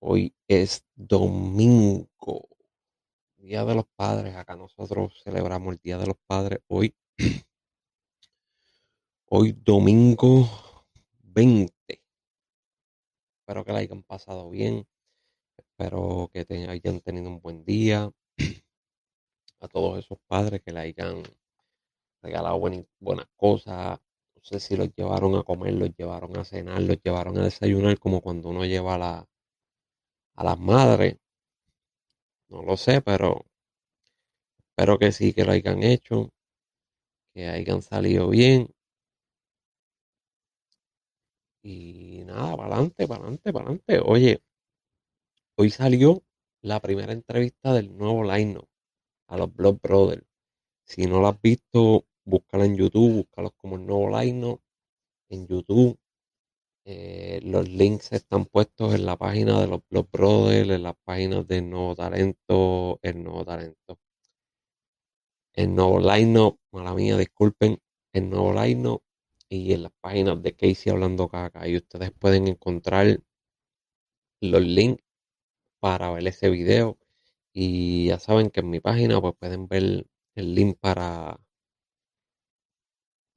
Hoy es domingo, Día de los Padres. Acá nosotros celebramos el Día de los Padres hoy. Hoy domingo 20. Espero que la hayan pasado bien. Espero que hayan tenido un buen día. A todos esos padres que le hayan regalado buenas cosas, sé si los llevaron a comer, los llevaron a cenar, los llevaron a desayunar, como cuando uno lleva a, la, a las madres. No lo sé, pero espero que sí, que lo hayan hecho, que hayan salido bien. Y nada, para adelante, para adelante, para adelante. Oye, hoy salió la primera entrevista del nuevo line a los Blood Brothers. Si no lo has visto, búscala en YouTube, búscalos como el nuevo line en YouTube. Eh, los links están puestos en la página de los Blood Brothers, en las páginas del nuevo talento, el nuevo talento. El nuevo line mala mía, disculpen, el nuevo line y en las páginas de Casey hablando caca. Y ustedes pueden encontrar los links para ver ese video. Y ya saben que en mi página pues pueden ver el link para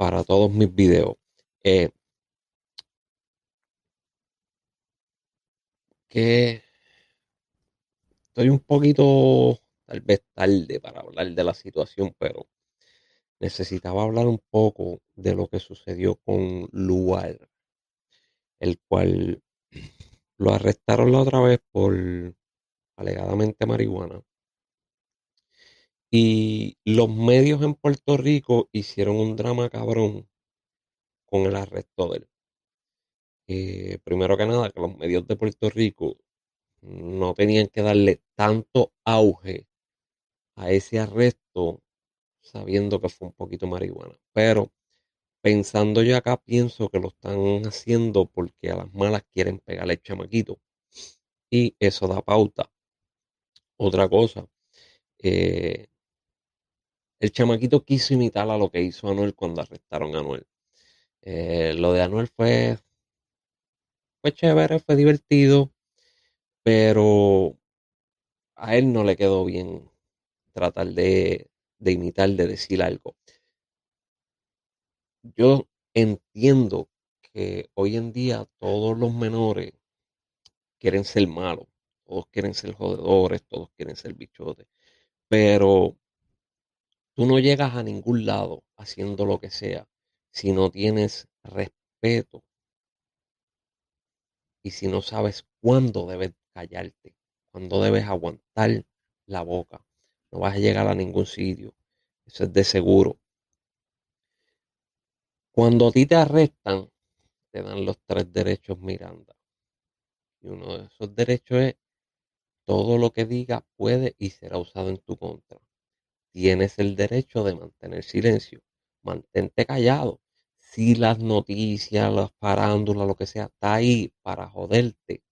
para todos mis videos. Eh, que estoy un poquito, tal vez tarde para hablar de la situación, pero necesitaba hablar un poco de lo que sucedió con Luar, el cual lo arrestaron la otra vez por alegadamente marihuana. Y los medios en Puerto Rico hicieron un drama cabrón con el arresto de él. Eh, primero que nada, que los medios de Puerto Rico no tenían que darle tanto auge a ese arresto sabiendo que fue un poquito marihuana. Pero pensando yo acá, pienso que lo están haciendo porque a las malas quieren pegarle el chamaquito. Y eso da pauta. Otra cosa, eh, el chamaquito quiso imitar a lo que hizo Anuel cuando arrestaron a Anuel. Eh, lo de Anuel fue, fue chévere, fue divertido, pero a él no le quedó bien tratar de, de imitar, de decir algo. Yo entiendo que hoy en día todos los menores quieren ser malos, todos quieren ser jodedores, todos quieren ser bichotes, pero Tú no llegas a ningún lado haciendo lo que sea si no tienes respeto y si no sabes cuándo debes callarte, cuándo debes aguantar la boca. No vas a llegar a ningún sitio. Eso es de seguro. Cuando a ti te arrestan, te dan los tres derechos Miranda. Y uno de esos derechos es todo lo que diga puede y será usado en tu contra tienes el derecho de mantener silencio. Mantente callado. Si las noticias, las parándulas, lo que sea, está ahí para joderte,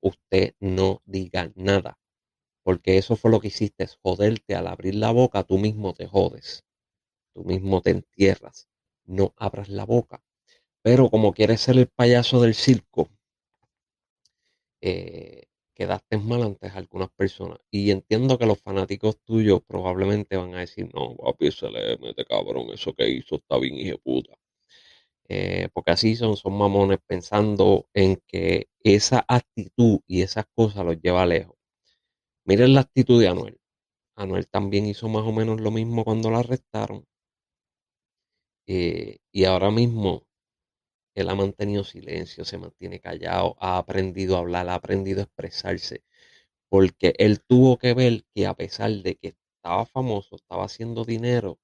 usted no diga nada. Porque eso fue lo que hiciste, es joderte al abrir la boca, tú mismo te jodes. Tú mismo te entierras. No abras la boca. Pero como quieres ser el payaso del circo, eh, quedaste mal ante algunas personas. Y entiendo que los fanáticos tuyos probablemente van a decir, no, papi, se le mete cabrón, eso que hizo está bien, hijo puta. Eh, porque así son, son mamones pensando en que esa actitud y esas cosas los lleva lejos. Miren la actitud de Anuel. Anuel también hizo más o menos lo mismo cuando lo arrestaron. Eh, y ahora mismo él ha mantenido silencio, se mantiene callado, ha aprendido a hablar, ha aprendido a expresarse, porque él tuvo que ver que a pesar de que estaba famoso, estaba haciendo dinero,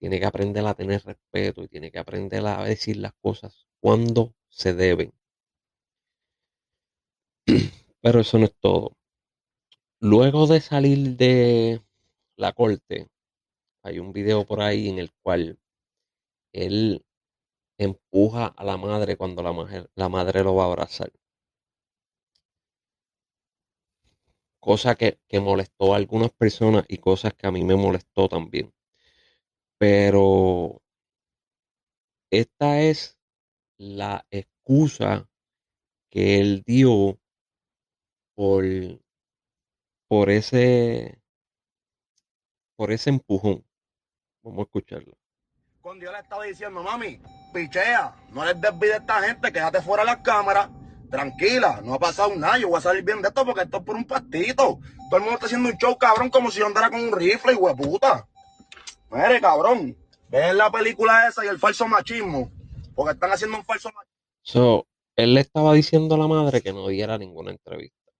tiene que aprender a tener respeto y tiene que aprender a decir las cosas cuando se deben. Pero eso no es todo. Luego de salir de la corte, hay un video por ahí en el cual él empuja a la madre cuando la, madre, la madre lo va a abrazar. Cosa que, que molestó a algunas personas y cosas que a mí me molestó también. Pero esta es la excusa que él dio por, por ese, por ese empujón. Vamos a escucharlo. Cuando yo le estaba diciendo, mami, pichea, no les desvíes a esta gente, quédate fuera de las cámaras, tranquila, no ha pasado nada, yo voy a salir bien de esto porque esto es por un pastito. Todo el mundo está haciendo un show, cabrón, como si yo andara con un rifle, y hueputa. Mire, cabrón, ven la película esa y el falso machismo, porque están haciendo un falso machismo. So, él le estaba diciendo a la madre que no diera ninguna entrevista,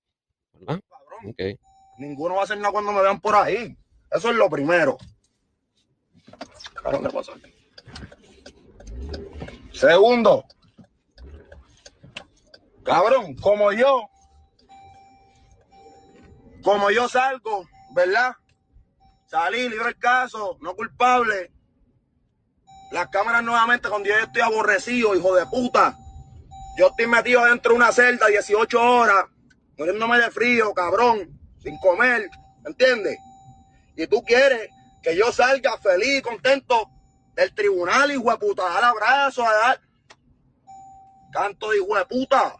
¿verdad? Cabrón, Ok. ninguno va a hacer nada cuando me vean por ahí. Eso es lo primero. Cabrón, ¿qué pasa aquí? Segundo, cabrón, como yo, como yo salgo, ¿verdad? Salí, libre el caso, no culpable. Las cámaras nuevamente, cuando yo estoy aborrecido, hijo de puta. Yo estoy metido dentro de una celda 18 horas, muriéndome de frío, cabrón, sin comer, ¿entiendes? Y tú quieres que yo salga feliz contento del tribunal, hijo de puta, dar abrazo, a dar canto de hijo de puta.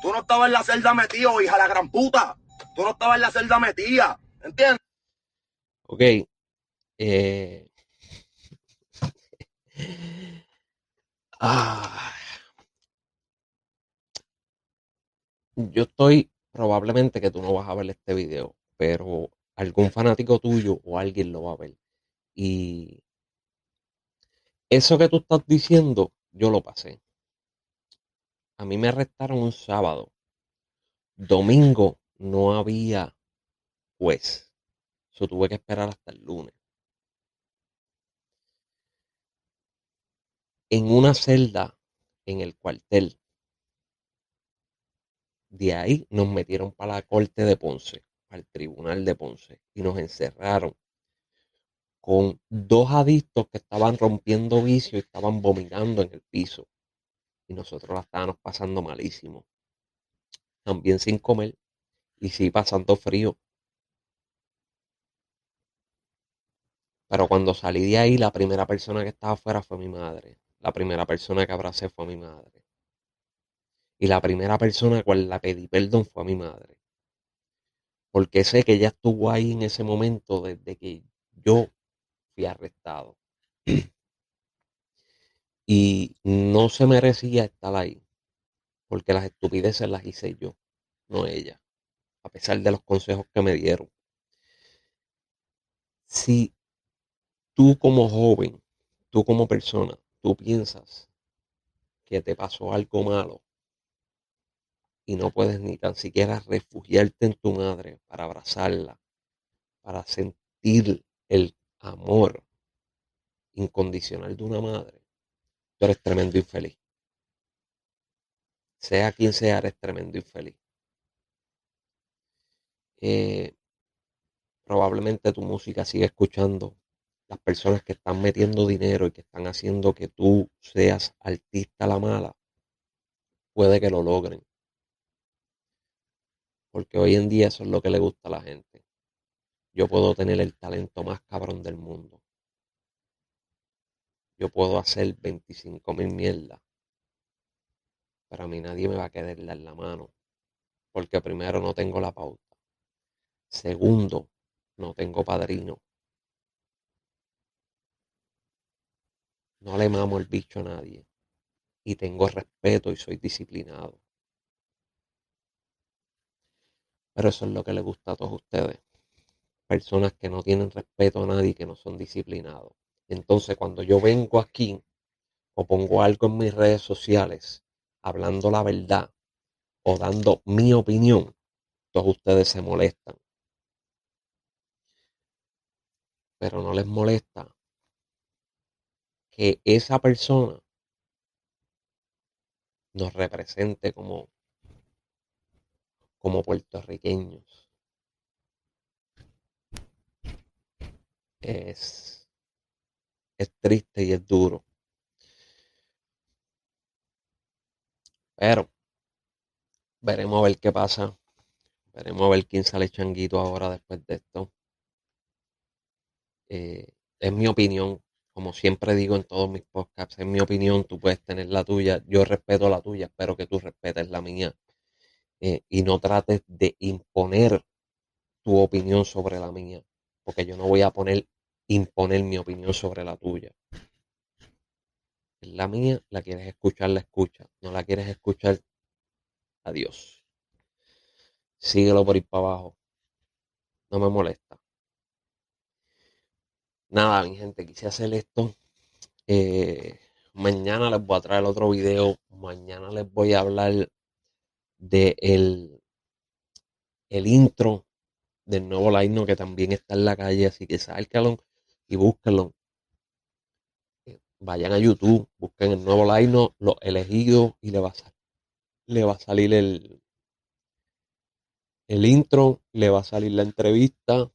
Tú no estabas en la celda metido, hija de la gran puta. Tú no estabas en la celda metida, ¿entiendes? Ok. Eh, ah. Yo estoy, probablemente que tú no vas a ver este video, pero algún fanático tuyo o alguien lo va a ver. Y eso que tú estás diciendo, yo lo pasé. A mí me arrestaron un sábado. Domingo no había juez. Eso tuve que esperar hasta el lunes. En una celda en el cuartel. De ahí nos metieron para la corte de Ponce, al tribunal de Ponce, y nos encerraron con dos adictos que estaban rompiendo vicio y estaban vomitando en el piso. Y nosotros la estábamos pasando malísimo. También sin comer y sí pasando frío. Pero cuando salí de ahí, la primera persona que estaba afuera fue mi madre. La primera persona que abracé fue mi madre. Y la primera persona a cual la pedí perdón fue a mi madre. Porque sé que ella estuvo ahí en ese momento desde que yo arrestado. Y no se merecía estar ahí. Porque las estupideces las hice yo, no ella. A pesar de los consejos que me dieron. Si tú como joven, tú como persona, tú piensas que te pasó algo malo y no puedes ni tan siquiera refugiarte en tu madre para abrazarla, para sentir el amor incondicional de una madre, tú eres tremendo infeliz. Sea quien sea, eres tremendo infeliz. Eh, probablemente tu música sigue escuchando las personas que están metiendo dinero y que están haciendo que tú seas artista la mala, puede que lo logren. Porque hoy en día eso es lo que le gusta a la gente. Yo puedo tener el talento más cabrón del mundo. Yo puedo hacer 25 mil mierdas. Pero a mí nadie me va a querer dar la mano. Porque primero no tengo la pauta. Segundo, no tengo padrino. No le mamo el bicho a nadie. Y tengo respeto y soy disciplinado. Pero eso es lo que le gusta a todos ustedes. Personas que no tienen respeto a nadie, que no son disciplinados. Entonces, cuando yo vengo aquí o pongo algo en mis redes sociales, hablando la verdad o dando mi opinión, todos ustedes se molestan. Pero no les molesta que esa persona nos represente como, como puertorriqueños. Es, es triste y es duro. Pero veremos a ver qué pasa. Veremos a ver quién sale changuito ahora después de esto. Eh, es mi opinión. Como siempre digo en todos mis podcasts, es mi opinión. Tú puedes tener la tuya. Yo respeto la tuya. Espero que tú respetes la mía. eh, y no trates de imponer tu opinión sobre la mía, porque yo no voy a poner imponer mi opinión sobre la tuya. La mía, la quieres escuchar, la escucha. No la quieres escuchar, adiós. Síguelo por ir para abajo. No me molesta. Nada, mi gente, quise hacer esto. Eh, mañana les voy a traer otro video. Mañana les voy a hablar de el, el intro del nuevo line que también está en la calle. Así que sálcalo y búsquenlo. Vayan a YouTube, busquen el nuevo line, los elegidos y le va a, le va a salir el, el intro, le va a salir la entrevista.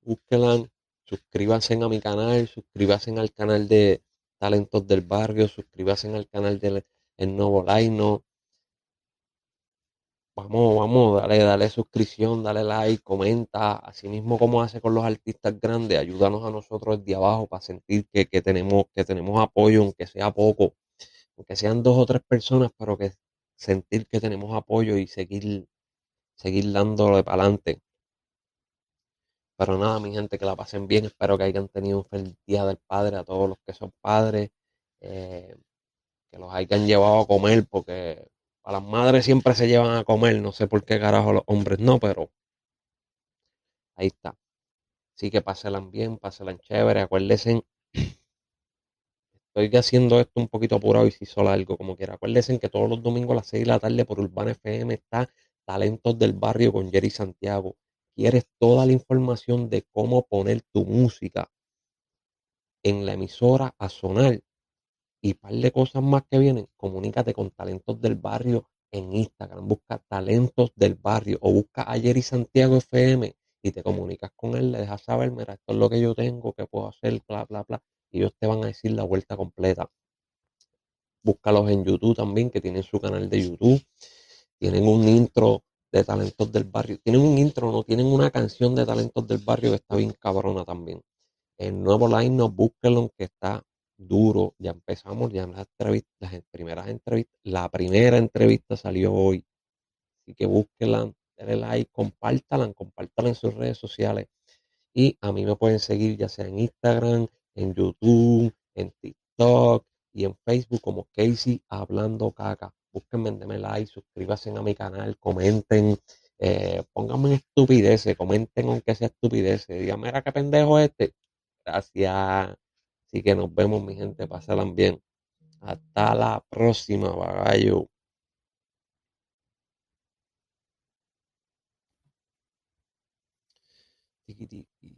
Búsquenla, suscríbanse a mi canal, suscríbanse al canal de Talentos del Barrio, suscríbanse al canal del el nuevo line Vamos, vamos, dale, dale suscripción, dale like, comenta, así mismo como hace con los artistas grandes, ayúdanos a nosotros desde abajo para sentir que, tenemos, que tenemos apoyo, aunque sea poco, aunque sean dos o tres personas, pero que sentir que tenemos apoyo y seguir, seguir dándole para adelante. Pero nada, mi gente, que la pasen bien. Espero que hayan tenido un feliz día del padre a todos los que son padres. Eh, que los hayan llevado a comer, porque a las madres siempre se llevan a comer, no sé por qué carajo los hombres no, pero ahí está. Así que pásenla bien, pásenla chévere, acuérdense. Estoy haciendo esto un poquito apurado y si solo algo como quiera. Acuérdense que todos los domingos a las 6 de la tarde por Urbana FM está Talentos del Barrio con Jerry Santiago. Quieres toda la información de cómo poner tu música en la emisora a sonar y par de cosas más que vienen, comunícate con Talentos del Barrio en Instagram, busca Talentos del Barrio o busca ayer y Santiago FM y te comunicas con él, le dejas saber, mira, esto es lo que yo tengo, que puedo hacer, bla, bla, bla, y ellos te van a decir la vuelta completa. Búscalos en YouTube también, que tienen su canal de YouTube, tienen un intro de Talentos del Barrio, tienen un intro, no, tienen una canción de Talentos del Barrio que está bien cabrona también. El nuevo line, no búsquenlo, que está duro. Ya empezamos, ya las las primeras entrevistas. La primera entrevista salió hoy. Así que búsquenla, denle like, compártanla, compártanla en sus redes sociales. Y a mí me pueden seguir ya sea en Instagram, en YouTube, en TikTok y en Facebook como Casey Hablando Caca. Búsquenme, denme like, suscríbanse a mi canal, comenten, eh, pónganme estupideces, comenten aunque sea estupideces. Díganme, mira qué pendejo este. Gracias. Así que nos vemos, mi gente. Pasalan bien. Hasta la próxima, bagallo. Tiki, tiki.